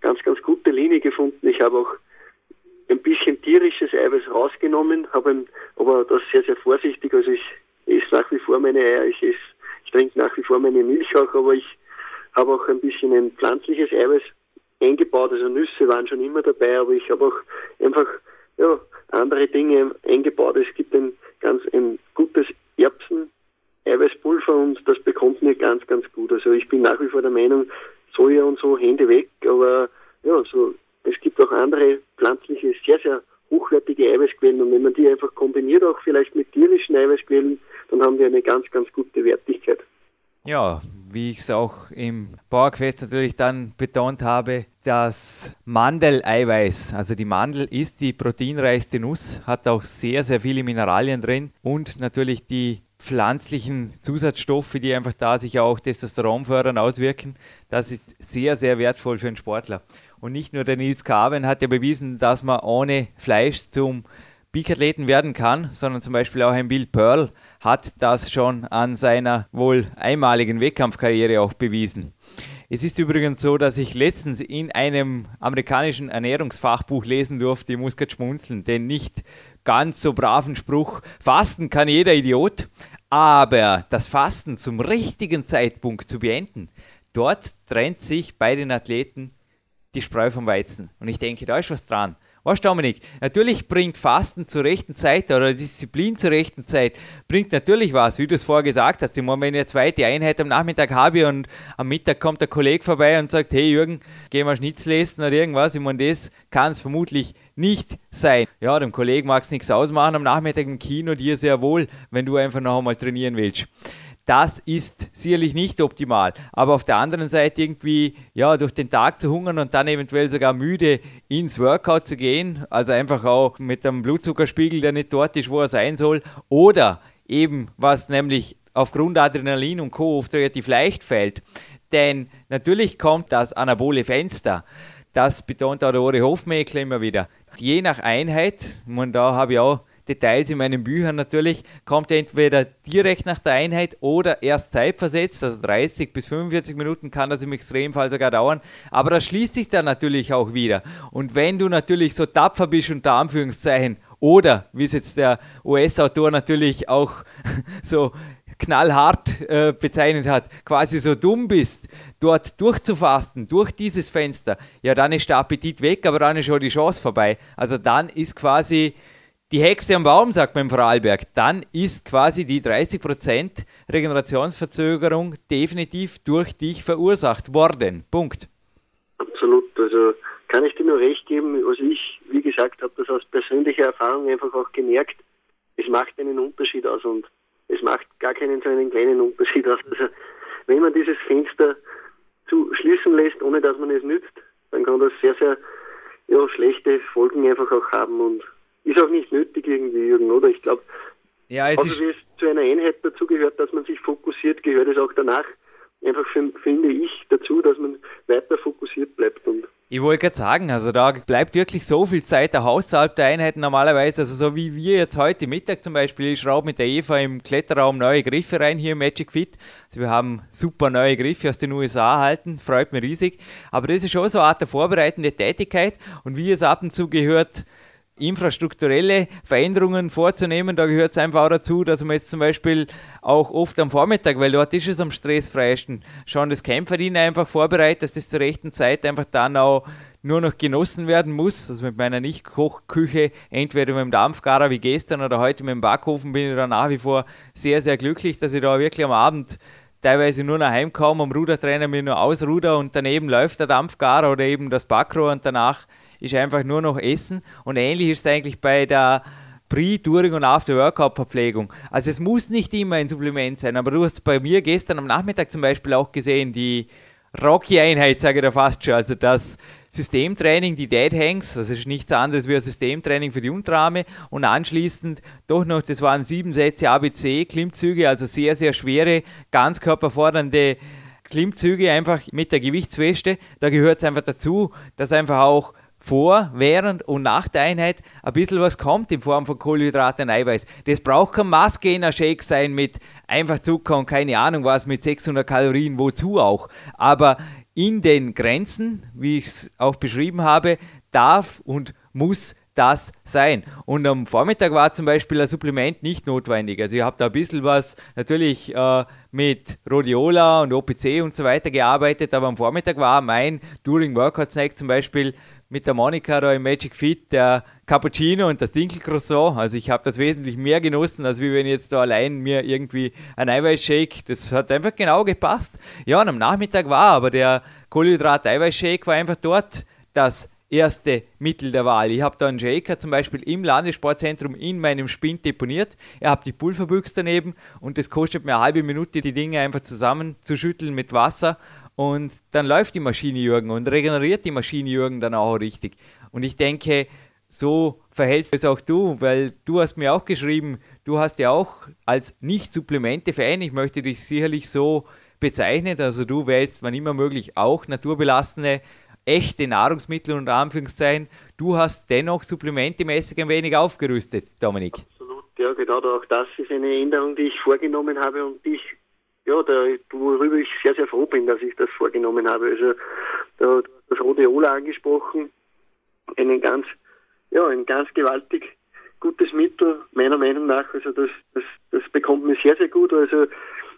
ganz, ganz gute Linie gefunden. Ich habe auch ein bisschen tierisches Eiweiß rausgenommen, habe aber das sehr, sehr vorsichtig. Also ich esse nach wie vor meine Eier, ich esse, ich trinke nach wie vor meine Milch auch, aber ich habe auch ein bisschen ein pflanzliches Eiweiß eingebaut. Also Nüsse waren schon immer dabei, aber ich habe auch einfach ja, andere Dinge eingebaut. Es gibt ein ganz ein gutes Erbsen Eiweißpulver und das bekommt mir ganz, ganz gut. Also ich bin nach wie vor der Meinung, Soja und so Hände weg, aber ja, so es gibt auch andere pflanzliche, sehr, sehr hochwertige Eiweißquellen und wenn man die einfach kombiniert, auch vielleicht mit tierischen Eiweißquellen, dann haben wir eine ganz, ganz gute Wertigkeit. Ja, wie ich es auch im Bauerquest natürlich dann betont habe, das Mandeleiweiß, also die Mandel ist die proteinreichste Nuss, hat auch sehr, sehr viele Mineralien drin und natürlich die pflanzlichen Zusatzstoffe, die einfach da sich auch Testosteron fördern, auswirken. Das ist sehr, sehr wertvoll für einen Sportler. Und nicht nur der Nils Carven hat ja bewiesen, dass man ohne Fleisch zum Peak-Athleten werden kann, sondern zum Beispiel auch ein Bill Pearl hat das schon an seiner wohl einmaligen Wettkampfkarriere auch bewiesen. Es ist übrigens so, dass ich letztens in einem amerikanischen Ernährungsfachbuch lesen durfte, ich muss gerade schmunzeln, den nicht ganz so braven Spruch, Fasten kann jeder Idiot, aber das Fasten zum richtigen Zeitpunkt zu beenden, dort trennt sich bei den Athleten die Spreu vom Weizen. Und ich denke, da ist was dran. Was, Dominik? Natürlich bringt Fasten zur rechten Zeit oder Disziplin zur rechten Zeit, bringt natürlich was, wie du es vorher gesagt hast. Ich meine, wenn ich eine zweite Einheit am Nachmittag habe und am Mittag kommt der Kollege vorbei und sagt, hey Jürgen, geh mal Schnitzel essen oder irgendwas, ich meine, das kann es vermutlich nicht sein. Ja, dem Kollegen mag es nichts ausmachen am Nachmittag im Kino, dir sehr wohl, wenn du einfach noch einmal trainieren willst. Das ist sicherlich nicht optimal. Aber auf der anderen Seite irgendwie, ja, durch den Tag zu hungern und dann eventuell sogar müde ins Workout zu gehen, also einfach auch mit einem Blutzuckerspiegel, der nicht dort ist, wo er sein soll, oder eben, was nämlich aufgrund Adrenalin und Co. oft relativ leicht fällt. Denn natürlich kommt das anabole Fenster. Das betont auch der Ori Hofmeckler immer wieder. Je nach Einheit, und da habe ich auch Details in meinen Büchern natürlich, kommt er entweder direkt nach der Einheit oder erst zeitversetzt, also 30 bis 45 Minuten kann das im Extremfall sogar dauern, aber das schließt sich dann natürlich auch wieder. Und wenn du natürlich so tapfer bist, unter Anführungszeichen, oder wie es jetzt der US-Autor natürlich auch so knallhart äh, bezeichnet hat, quasi so dumm bist, dort durchzufasten, durch dieses Fenster, ja, dann ist der Appetit weg, aber dann ist schon die Chance vorbei. Also dann ist quasi die Hexe am Baum, sagt man im Vorarlberg, dann ist quasi die 30% Regenerationsverzögerung definitiv durch dich verursacht worden. Punkt. Absolut. Also kann ich dir nur recht geben, was ich, wie gesagt, habe das aus persönlicher Erfahrung einfach auch gemerkt. Es macht einen Unterschied aus und es macht gar keinen so einen kleinen Unterschied aus. Also wenn man dieses Fenster zu schließen lässt, ohne dass man es nützt, dann kann das sehr, sehr ja, schlechte Folgen einfach auch haben und ist auch nicht nötig irgendwie, Jürgen, oder? Ich glaube, Ja, es also wie es zu einer Einheit dazu gehört, dass man sich fokussiert, gehört es auch danach einfach finde ich dazu, dass man weiter fokussiert bleibt. Und ich wollte gerade sagen, also da bleibt wirklich so viel Zeit auch außerhalb der Einheiten normalerweise. Also so wie wir jetzt heute Mittag zum Beispiel, ich schraube mit der Eva im Kletterraum neue Griffe rein hier im Magic Fit. Also wir haben super neue Griffe aus den USA erhalten, freut mich riesig. Aber das ist schon so eine Art der vorbereitende Tätigkeit und wie es ab und zu gehört, infrastrukturelle Veränderungen vorzunehmen. Da gehört es einfach auch dazu, dass man jetzt zum Beispiel auch oft am Vormittag, weil dort ist es am stressfreiesten, schon das Kämpferdienen einfach vorbereitet, dass das zur rechten Zeit einfach dann auch nur noch genossen werden muss. Also mit meiner Nicht-Kochküche, entweder mit dem Dampfgarer wie gestern oder heute mit dem Backofen, bin ich da nach wie vor sehr, sehr glücklich, dass ich da wirklich am Abend teilweise nur nach komme, am Rudertrainer mir nur ausruder und daneben läuft der Dampfgarer oder eben das Backrohr und danach ist einfach nur noch Essen. Und ähnlich ist es eigentlich bei der Pre-, During- und After-Workout-Verpflegung. Also es muss nicht immer ein Supplement sein, aber du hast bei mir gestern am Nachmittag zum Beispiel auch gesehen, die Rocky-Einheit, sage ich da fast schon, also das Systemtraining, die Dead Hangs, das ist nichts anderes wie ein Systemtraining für die Unterarme und anschließend doch noch, das waren sieben Sätze ABC, Klimmzüge, also sehr, sehr schwere, ganzkörperfordernde Klimmzüge einfach mit der Gewichtsweste. Da gehört es einfach dazu, dass einfach auch vor, während und nach der Einheit ein bisschen was kommt in Form von Kohlenhydraten und Eiweiß. Das braucht kein Maßgainer-Shake sein mit einfach Zucker und keine Ahnung was mit 600 Kalorien, wozu auch. Aber in den Grenzen, wie ich es auch beschrieben habe, darf und muss das sein. Und am Vormittag war zum Beispiel ein Supplement nicht notwendig. Also ich habe da ein bisschen was natürlich äh, mit Rhodiola und OPC und so weiter gearbeitet, aber am Vormittag war mein During Workout Snack zum Beispiel mit der Monika da im Magic Fit, der Cappuccino und das Dinkelcroissant. Also ich habe das wesentlich mehr genossen, als wie wenn ich jetzt da allein mir irgendwie ein Eiweißshake, das hat einfach genau gepasst. Ja, und am Nachmittag war aber der Kohlenhydrat-Eiweißshake war einfach dort das erste Mittel der Wahl. Ich habe da einen Shaker zum Beispiel im Landessportzentrum in meinem Spind deponiert. Ich habe die Pulverbüchse daneben und das kostet mir eine halbe Minute, die Dinge einfach zusammenzuschütteln mit Wasser und dann läuft die Maschine Jürgen und regeneriert die Maschine Jürgen dann auch richtig. Und ich denke, so verhältst du es auch du, weil du hast mir auch geschrieben, du hast ja auch als Nicht-Supplemente-Fan, ich möchte dich sicherlich so bezeichnen, also du wählst, wann immer möglich, auch naturbelassene, echte Nahrungsmittel und Anführungszeichen. Du hast dennoch supplementemäßig ein wenig aufgerüstet, Dominik. Absolut, ja, genau, auch das ist eine Änderung, die ich vorgenommen habe und die ich ja, da, worüber ich sehr, sehr froh bin, dass ich das vorgenommen habe. Also da, das Rhodiola angesprochen, einen ganz, ja, ein ganz gewaltig gutes Mittel, meiner Meinung nach. Also das, das, das bekommt mir sehr, sehr gut. Also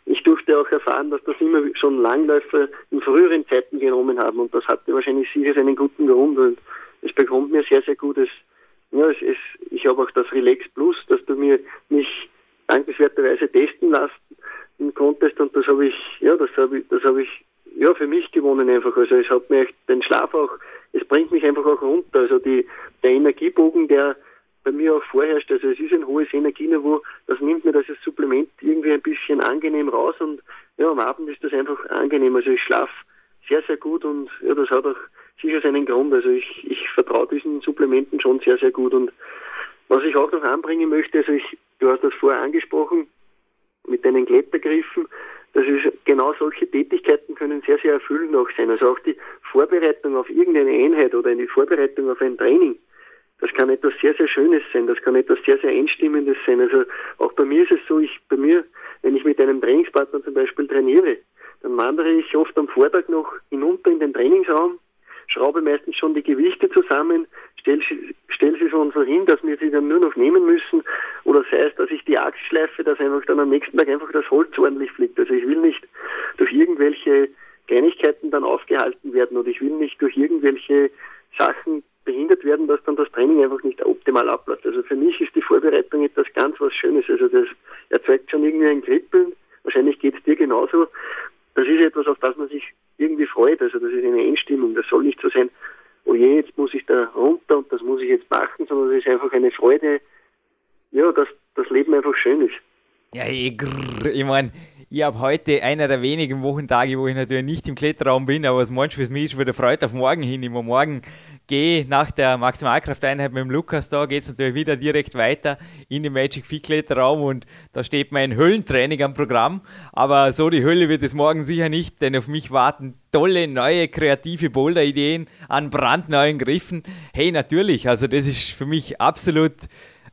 ich durfte auch erfahren, dass das immer schon Langläufer in früheren Zeiten genommen haben und das hatte wahrscheinlich sicher seinen guten Grund und es bekommt mir sehr, sehr gutes, ja, es, es, ich habe auch das Relax Plus, dass du mir mich dankenswerterweise testen lässt im Contest und das habe ich, ja, das habe ich, das habe ich ja für mich gewonnen einfach. Also es hat mir den Schlaf auch, es bringt mich einfach auch runter. Also die, der Energiebogen, der bei mir auch vorherrscht, also es ist ein hohes Energieniveau, das nimmt mir das Supplement irgendwie ein bisschen angenehm raus und ja, am Abend ist das einfach angenehm. Also ich schlafe sehr, sehr gut und ja, das hat auch sicher seinen Grund. Also ich, ich vertraue diesen Supplementen schon sehr, sehr gut und was ich auch noch anbringen möchte, also ich, du hast das vorher angesprochen, mit deinen Klettergriffen. Das ist genau solche Tätigkeiten können sehr, sehr erfüllend auch sein. Also auch die Vorbereitung auf irgendeine Einheit oder eine Vorbereitung auf ein Training. Das kann etwas sehr, sehr Schönes sein. Das kann etwas sehr, sehr Einstimmendes sein. Also auch bei mir ist es so, ich, bei mir, wenn ich mit einem Trainingspartner zum Beispiel trainiere, dann wandere ich oft am Vortag noch hinunter in den Trainingsraum, schraube meistens schon die Gewichte zusammen, stelle sie, stell sie schon so hin, dass wir sie dann nur noch nehmen müssen. Oder sei es, dass ich die Axt schleife, dass einfach dann am nächsten Tag einfach das Holz ordentlich fliegt. Also ich will nicht durch irgendwelche Kleinigkeiten dann aufgehalten werden oder ich will nicht durch irgendwelche Sachen behindert werden, dass dann das Training einfach nicht optimal abläuft. Also für mich ist die Vorbereitung etwas ganz was Schönes. Also das erzeugt schon irgendwie ein Kribbeln. Wahrscheinlich geht es dir genauso. Das ist etwas, auf das man sich irgendwie freut. Also das ist eine Einstimmung. Das soll nicht so sein, oh je, jetzt muss ich da runter und das muss ich jetzt machen, sondern es ist einfach eine Freude, ja, dass das Leben einfach schön ist. Ja, ich, ich meine, Ich habe heute einer der wenigen Wochentage, wo ich natürlich nicht im Kletterraum bin, aber was du, für mich ist wieder Freude auf morgen hin. Ich morgen gehe nach der Maximalkrafteinheit mit dem Lukas da, geht es natürlich wieder direkt weiter in den Magic Feet Kletterraum und da steht mein Höllentraining am Programm. Aber so die Hölle wird es morgen sicher nicht, denn auf mich warten tolle, neue, kreative Boulder-Ideen an brandneuen Griffen. Hey, natürlich, also das ist für mich absolut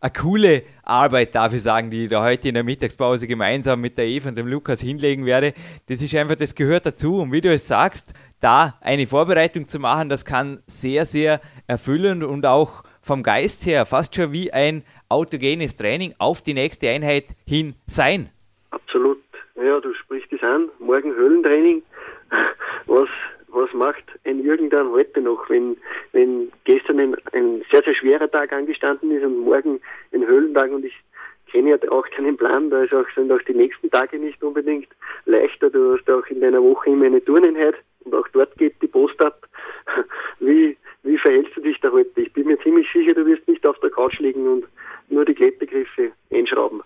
eine coole Arbeit, darf ich sagen, die ich da heute in der Mittagspause gemeinsam mit der Eva und dem Lukas hinlegen werde. Das ist einfach, das gehört dazu. Und wie du es sagst, da eine Vorbereitung zu machen, das kann sehr, sehr erfüllend und auch vom Geist her fast schon wie ein autogenes Training auf die nächste Einheit hin sein. Absolut. Ja, du sprichst es an. Morgen Höhlentraining. Was, was macht ein irgendwann heute noch, wenn, wenn gestern ein, ein sehr, sehr schwerer Tag angestanden ist und morgen ein Höhlentag und ich kenne ja auch keinen Plan, da ist auch, sind auch die nächsten Tage nicht unbedingt leichter. Du hast auch in deiner Woche immer eine Turneinheit und auch dort geht die Post ab. Wie, wie verhältst du dich da heute? Ich bin mir ziemlich sicher, du wirst nicht auf der Couch liegen und nur die Klettergriffe einschrauben.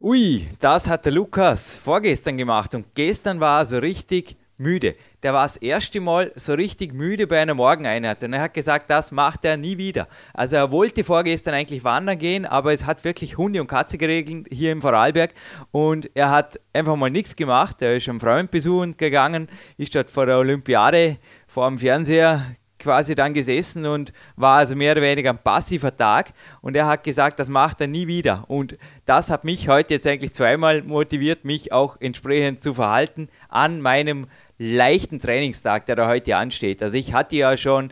Ui, das hat der Lukas vorgestern gemacht und gestern war er so richtig müde. Der war das erste Mal so richtig müde bei einer Morgeneinheit und er hat gesagt, das macht er nie wieder. Also er wollte vorgestern eigentlich wandern gehen, aber es hat wirklich Hunde und Katze geregelt hier im Vorarlberg und er hat einfach mal nichts gemacht. Er ist einen Freund besuchen gegangen, ist dort vor der Olympiade vor dem Fernseher quasi dann gesessen und war also mehr oder weniger ein passiver Tag und er hat gesagt, das macht er nie wieder und das hat mich heute jetzt eigentlich zweimal motiviert, mich auch entsprechend zu verhalten an meinem leichten Trainingstag, der da heute ansteht. Also ich hatte ja schon,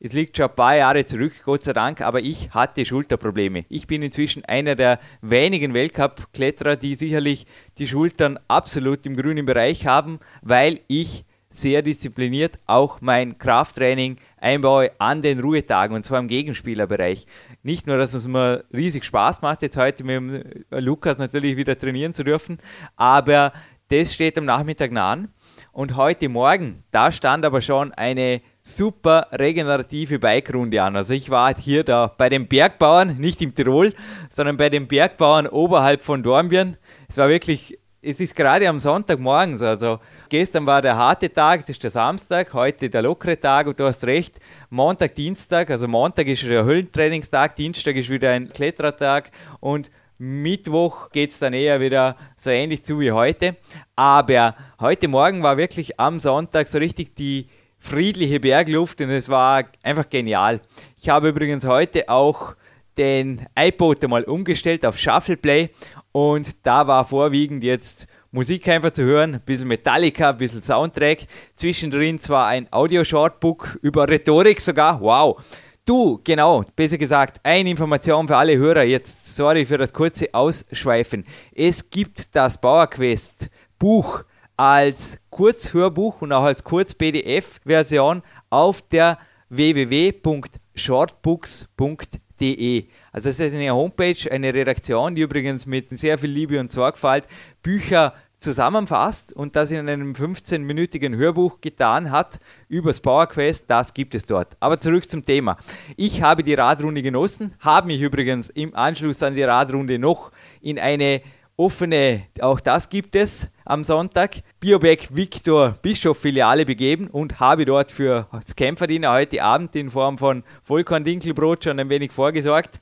es liegt schon ein paar Jahre zurück, Gott sei Dank, aber ich hatte Schulterprobleme. Ich bin inzwischen einer der wenigen Weltcup-Kletterer, die sicherlich die Schultern absolut im grünen Bereich haben, weil ich sehr diszipliniert auch mein Krafttraining einbaue an den Ruhetagen und zwar im Gegenspielerbereich. Nicht nur, dass es mir riesig Spaß macht, jetzt heute mit dem Lukas natürlich wieder trainieren zu dürfen, aber das steht am Nachmittag nah an. Und heute Morgen, da stand aber schon eine super regenerative Bike-Runde an. Also ich war hier da bei den Bergbauern, nicht im Tirol, sondern bei den Bergbauern oberhalb von Dornbirn. Es war wirklich, es ist gerade am Sonntagmorgen so. Also gestern war der harte Tag, das ist der Samstag, heute der lockere Tag und du hast recht, Montag, Dienstag, also Montag ist der Höllentrainingstag, Dienstag ist wieder ein Klettertag und Mittwoch geht es dann eher wieder so ähnlich zu wie heute. Aber heute Morgen war wirklich am Sonntag so richtig die friedliche Bergluft und es war einfach genial. Ich habe übrigens heute auch den iPod mal umgestellt auf Shuffle Play und da war vorwiegend jetzt Musik einfach zu hören, ein bisschen Metallica, ein bisschen Soundtrack. Zwischendrin zwar ein Audio-Shortbook über Rhetorik sogar, wow. Du, genau, besser gesagt, eine Information für alle Hörer. Jetzt, sorry für das kurze Ausschweifen. Es gibt das Bauerquest Buch als Kurzhörbuch und auch als Kurz-PDF-Version auf der www.shortbooks.de. Also es ist eine Homepage, eine Redaktion, die übrigens mit sehr viel Liebe und Sorgfalt Bücher zusammenfasst und das in einem 15-minütigen Hörbuch getan hat übers PowerQuest, das gibt es dort. Aber zurück zum Thema. Ich habe die Radrunde genossen, habe mich übrigens im Anschluss an die Radrunde noch in eine offene, auch das gibt es am Sonntag, Bioback Victor Bischof Filiale begeben und habe dort für das Kämpferdiener heute Abend in Form von Vollkorn-Dinkelbrot schon ein wenig vorgesorgt.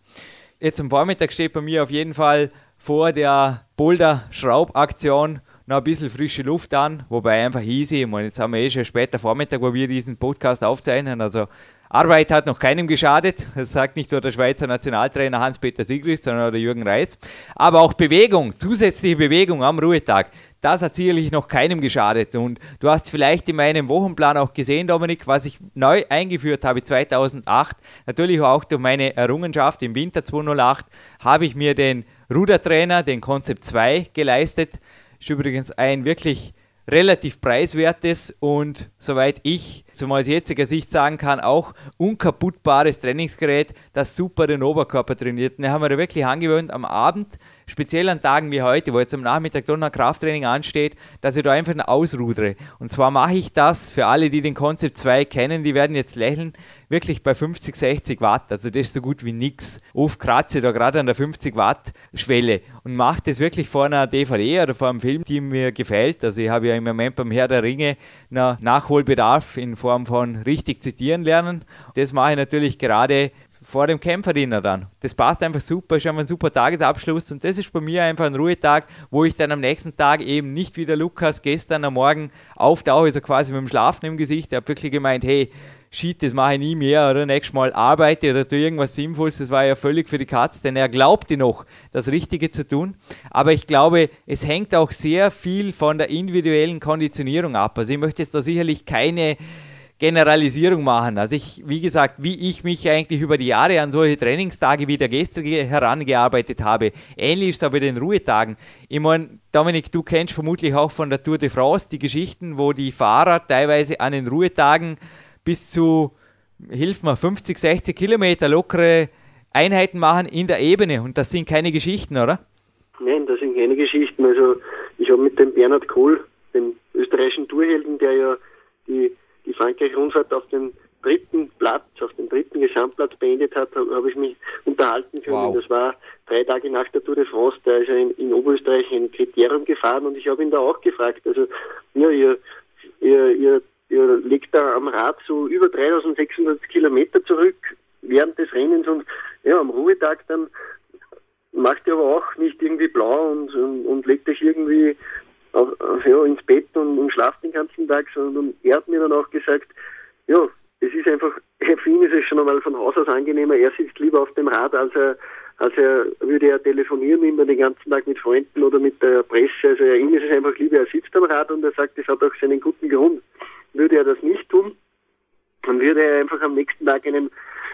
Jetzt am Vormittag steht bei mir auf jeden Fall vor der Boulder-Schraubaktion noch ein bisschen frische Luft an, wobei einfach easy. Ich meine, jetzt haben wir eh schon später Vormittag, wo wir diesen Podcast aufzeichnen. Also Arbeit hat noch keinem geschadet. Das sagt nicht nur der Schweizer Nationaltrainer Hans-Peter Sigrist, sondern auch der Jürgen Reitz. Aber auch Bewegung, zusätzliche Bewegung am Ruhetag. Das hat sicherlich noch keinem geschadet. Und du hast vielleicht in meinem Wochenplan auch gesehen, Dominik, was ich neu eingeführt habe 2008. Natürlich auch durch meine Errungenschaft im Winter 2008 habe ich mir den Rudertrainer, den Concept 2, geleistet. Ist übrigens ein wirklich relativ preiswertes und soweit ich zum aus jetziger Sicht sagen kann, auch unkaputtbares Trainingsgerät, das super den Oberkörper trainiert. Und wir haben wir wirklich angewöhnt, am Abend speziell an Tagen wie heute, wo jetzt am Nachmittag dann ein Krafttraining ansteht, dass ich da einfach ausrudere. Und zwar mache ich das für alle, die den Concept 2 kennen, die werden jetzt lächeln, wirklich bei 50, 60 Watt. Also das ist so gut wie nichts. Oft kratze ich da gerade an der 50 Watt Schwelle und mache das wirklich vor einer DVD oder vor einem Film, die mir gefällt. Also ich habe ja im Moment beim Herr der Ringe noch Nachholbedarf in Form von richtig zitieren lernen. Das mache ich natürlich gerade vor dem Kämpferdiener dann. Das passt einfach super, ist einfach ein super Tagesabschluss und das ist bei mir einfach ein Ruhetag, wo ich dann am nächsten Tag eben nicht wie der Lukas gestern am Morgen auftauche, also quasi mit dem Schlafen im Gesicht. Ich habe wirklich gemeint, hey, shit, das mache ich nie mehr oder nächstes Mal arbeite oder tue irgendwas Sinnvolles. Das war ja völlig für die Katz, denn er glaubte noch, das Richtige zu tun. Aber ich glaube, es hängt auch sehr viel von der individuellen Konditionierung ab. Also ich möchte jetzt da sicherlich keine Generalisierung machen. Also ich, wie gesagt, wie ich mich eigentlich über die Jahre an solche Trainingstage wie der gestrige herangearbeitet habe, ähnlich ist es aber den Ruhetagen. Ich meine, Dominik, du kennst vermutlich auch von der Tour de France die Geschichten, wo die Fahrer teilweise an den Ruhetagen bis zu, hilf mir, 50, 60 Kilometer lockere Einheiten machen in der Ebene. Und das sind keine Geschichten, oder? Nein, das sind keine Geschichten. Also ich habe mit dem Bernhard Kohl, dem österreichischen Tourhelden, der ja die die Frankreich-Rundfahrt auf dem dritten Platz, auf dem dritten Gesamtplatz beendet hat, habe ich mich unterhalten können. Wow. Das war drei Tage nach der Tour de France, da ist er in, in Oberösterreich ein Kriterium gefahren und ich habe ihn da auch gefragt, also ja, ihr, ihr, ihr, ihr legt da am Rad so über 3600 Kilometer zurück während des Rennens und ja, am Ruhetag dann macht ihr aber auch nicht irgendwie blau und, und, und legt euch irgendwie ja, ins Bett und, und schlaft den ganzen Tag, sondern er hat mir dann auch gesagt, ja, es ist einfach, für ihn ist es schon einmal von Haus aus angenehmer, er sitzt lieber auf dem Rad, als er, als er würde er telefonieren immer den ganzen Tag mit Freunden oder mit der Presse. Also ihm ist es einfach lieber, er sitzt am Rad und er sagt, das hat auch seinen guten Grund. Würde er das nicht tun, dann würde er einfach am nächsten Tag einen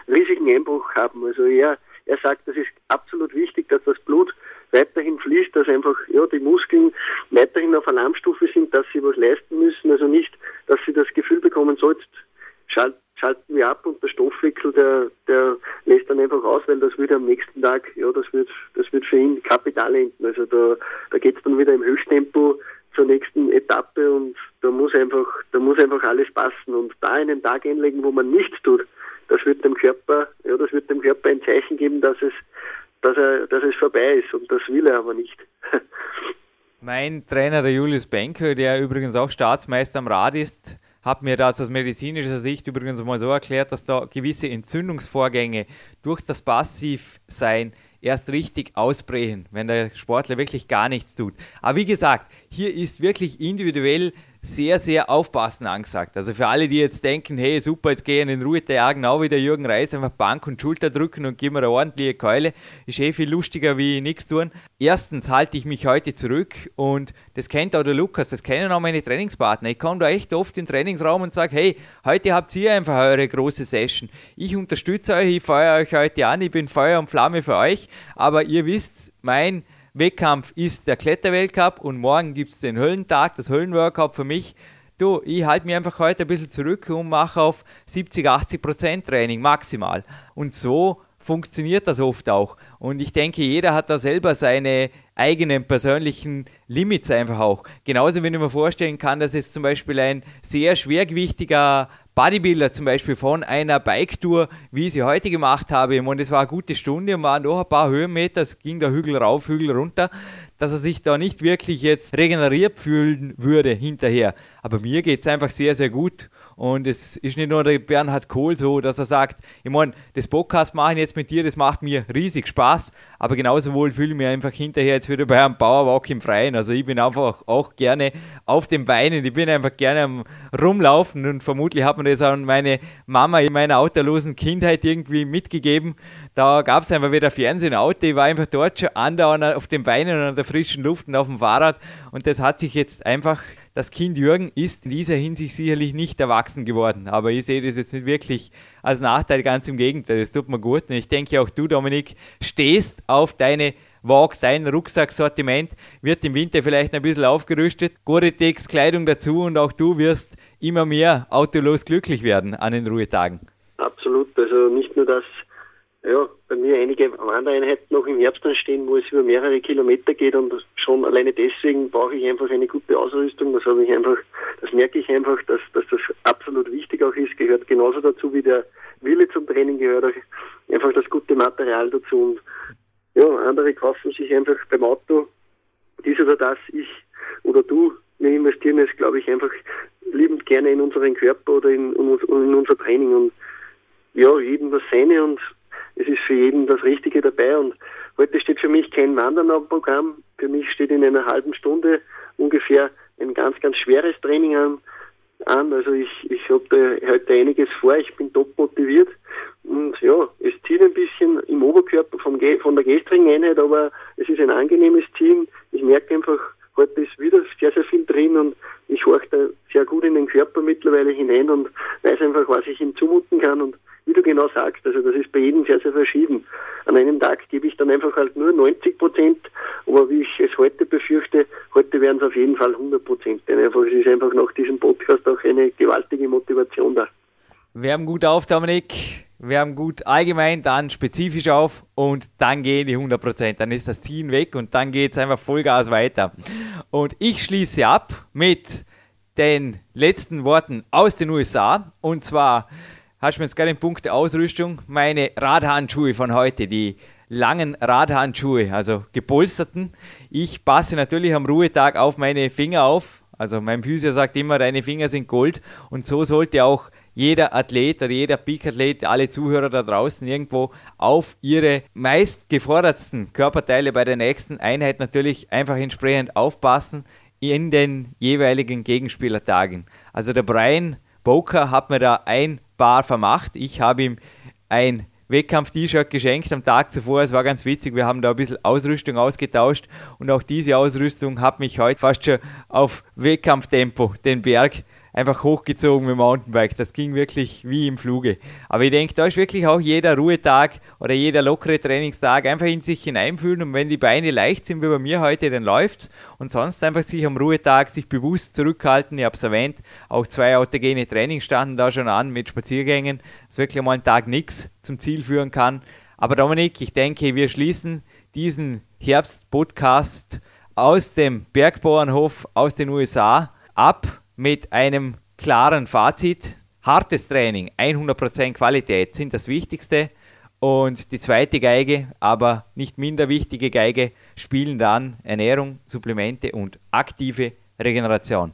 riesigen Einbruch haben. Also er, er sagt, das ist absolut wichtig, dass das Blut weiterhin fließt, dass einfach ja die Muskeln weiterhin auf Alarmstufe sind, dass sie was leisten müssen, also nicht, dass sie das Gefühl bekommen, so schalt, schalten wir ab und der Stoffwechsel, der, der lässt dann einfach aus, weil das würde am nächsten Tag, ja, das wird, das wird für ihn kapital enden. Also da, da geht's dann wieder im Höchsttempo zur nächsten Etappe und da muss einfach, da muss einfach alles passen und da einen Tag einlegen, wo man nichts tut, das wird dem Körper, ja, das wird dem Körper ein Zeichen geben, dass es, dass, er, dass es vorbei ist und das will er aber nicht. mein Trainer, der Julius Benke, der übrigens auch Staatsmeister am Rad ist, hat mir das aus medizinischer Sicht übrigens mal so erklärt, dass da gewisse Entzündungsvorgänge durch das Passivsein erst richtig ausbrechen, wenn der Sportler wirklich gar nichts tut. Aber wie gesagt, hier ist wirklich individuell sehr, sehr aufpassen angesagt. Also für alle, die jetzt denken, hey super, jetzt gehe ich in den Ruhetag, genau wie der Jürgen Reis, einfach Bank und Schulter drücken und gib mir eine ordentliche Keule, ist eh viel lustiger wie nichts tun. Erstens halte ich mich heute zurück und das kennt auch der Lukas, das kennen auch meine Trainingspartner. Ich komme da echt oft in den Trainingsraum und sage, hey, heute habt ihr einfach eure große Session. Ich unterstütze euch, ich feuere euch heute an, ich bin Feuer und Flamme für euch, aber ihr wisst, mein Wettkampf ist der Kletterweltcup und morgen gibt es den Höllentag, das Höllenworkout für mich. Du, ich halte mich einfach heute ein bisschen zurück und mache auf 70, 80 Prozent Training maximal. Und so funktioniert das oft auch. Und ich denke, jeder hat da selber seine eigenen persönlichen Limits einfach auch. Genauso, wenn ich mir vorstellen kann, dass jetzt zum Beispiel ein sehr schwergewichtiger Bodybuilder zum Beispiel von einer Bike-Tour, wie ich sie heute gemacht habe, und es war eine gute Stunde und waren noch ein paar Höhenmeter, es ging der Hügel rauf, Hügel runter, dass er sich da nicht wirklich jetzt regeneriert fühlen würde hinterher. Aber mir geht es einfach sehr, sehr gut. Und es ist nicht nur der Bernhard Kohl so, dass er sagt, ich meine, das Podcast machen jetzt mit dir, das macht mir riesig Spaß, aber genauso wohl fühle ich mich einfach hinterher jetzt wieder bei einem Powerwalk im Freien. Also ich bin einfach auch gerne auf den Beinen, ich bin einfach gerne am Rumlaufen und vermutlich hat mir das auch meine Mama in meiner autolosen Kindheit irgendwie mitgegeben. Da gab es einfach wieder Fernsehen, Auto, ich war einfach dort schon andauernd auf den Beinen und an der frischen Luft und auf dem Fahrrad und das hat sich jetzt einfach das Kind Jürgen ist in dieser Hinsicht sicherlich nicht erwachsen geworden. Aber ich sehe das jetzt nicht wirklich als Nachteil, ganz im Gegenteil. Das tut mir gut. Und ich denke auch du, Dominik, stehst auf deine Walk, sein Rucksacksortiment, wird im Winter vielleicht ein bisschen aufgerüstet. Gore-Tex, Kleidung dazu und auch du wirst immer mehr autolos glücklich werden an den Ruhetagen. Absolut. Also nicht nur, dass ja, bei mir einige Wandereinheiten noch im Herbst anstehen, wo es über mehrere Kilometer geht und schon alleine deswegen brauche ich einfach eine gute Ausrüstung. Das habe ich einfach, das merke ich einfach, dass, dass das absolut wichtig auch ist, gehört genauso dazu wie der Wille zum Training gehört auch einfach das gute Material dazu. Und ja, andere kaufen sich einfach beim Auto dies oder das, ich oder du, wir investieren es, glaube ich, einfach liebend gerne in unseren Körper oder in, in, in unser Training. Und ja, jedem das seine und es ist für jeden das Richtige dabei und heute steht für mich kein Wandern am Programm. Für mich steht in einer halben Stunde ungefähr ein ganz, ganz schweres Training an. an. Also ich, ich habe heute einiges vor, ich bin top motiviert und ja, es zieht ein bisschen im Oberkörper vom, von der gestrigen Einheit, aber es ist ein angenehmes Ziehen. Ich merke einfach, heute ist wieder sehr, sehr viel drin und ich horche da sehr gut in den Körper mittlerweile hinein und weiß einfach, was ich ihm zumuten kann und wie du genau sagst, also das ist bei jedem sehr, sehr verschieden. An einem Tag gebe ich dann einfach halt nur 90 Prozent, aber wie ich es heute befürchte, heute werden es auf jeden Fall 100 Prozent. Denn einfach, es ist einfach nach diesem Podcast auch eine gewaltige Motivation da. Wir haben gut auf, Dominik. Wir haben gut allgemein, dann spezifisch auf und dann gehen die 100 Prozent. Dann ist das Team weg und dann geht es einfach Vollgas weiter. Und ich schließe ab mit den letzten Worten aus den USA und zwar hast du mir jetzt gerade den Punkt der Ausrüstung, meine Radhandschuhe von heute, die langen Radhandschuhe, also gepolsterten. Ich passe natürlich am Ruhetag auf meine Finger auf. Also mein Physio sagt immer, deine Finger sind Gold und so sollte auch jeder Athlet oder jeder Peak-Athlet, alle Zuhörer da draußen irgendwo auf ihre meist gefordertsten Körperteile bei der nächsten Einheit natürlich einfach entsprechend aufpassen in den jeweiligen Gegenspielertagen. Also der Brian Boker hat mir da ein Paar vermacht. Ich habe ihm ein Wettkampf-T-Shirt geschenkt am Tag zuvor. Es war ganz witzig. Wir haben da ein bisschen Ausrüstung ausgetauscht und auch diese Ausrüstung hat mich heute fast schon auf Wettkampftempo den Berg einfach hochgezogen mit dem Mountainbike. Das ging wirklich wie im Fluge. Aber ich denke, da ist wirklich auch jeder Ruhetag oder jeder lockere Trainingstag einfach in sich hineinfühlen und wenn die Beine leicht sind wie bei mir heute, dann läuft's. Und sonst einfach sich am Ruhetag sich bewusst zurückhalten. Ich habe es erwähnt, auch zwei autogene Trainings standen da schon an mit Spaziergängen, dass wirklich mal ein Tag nichts zum Ziel führen kann. Aber Dominik, ich denke, wir schließen diesen Herbst-Podcast aus dem Bergbauernhof aus den USA ab mit einem klaren Fazit. Hartes Training, 100% Qualität sind das Wichtigste. Und die zweite Geige, aber nicht minder wichtige Geige, spielen dann Ernährung, Supplemente und aktive Regeneration.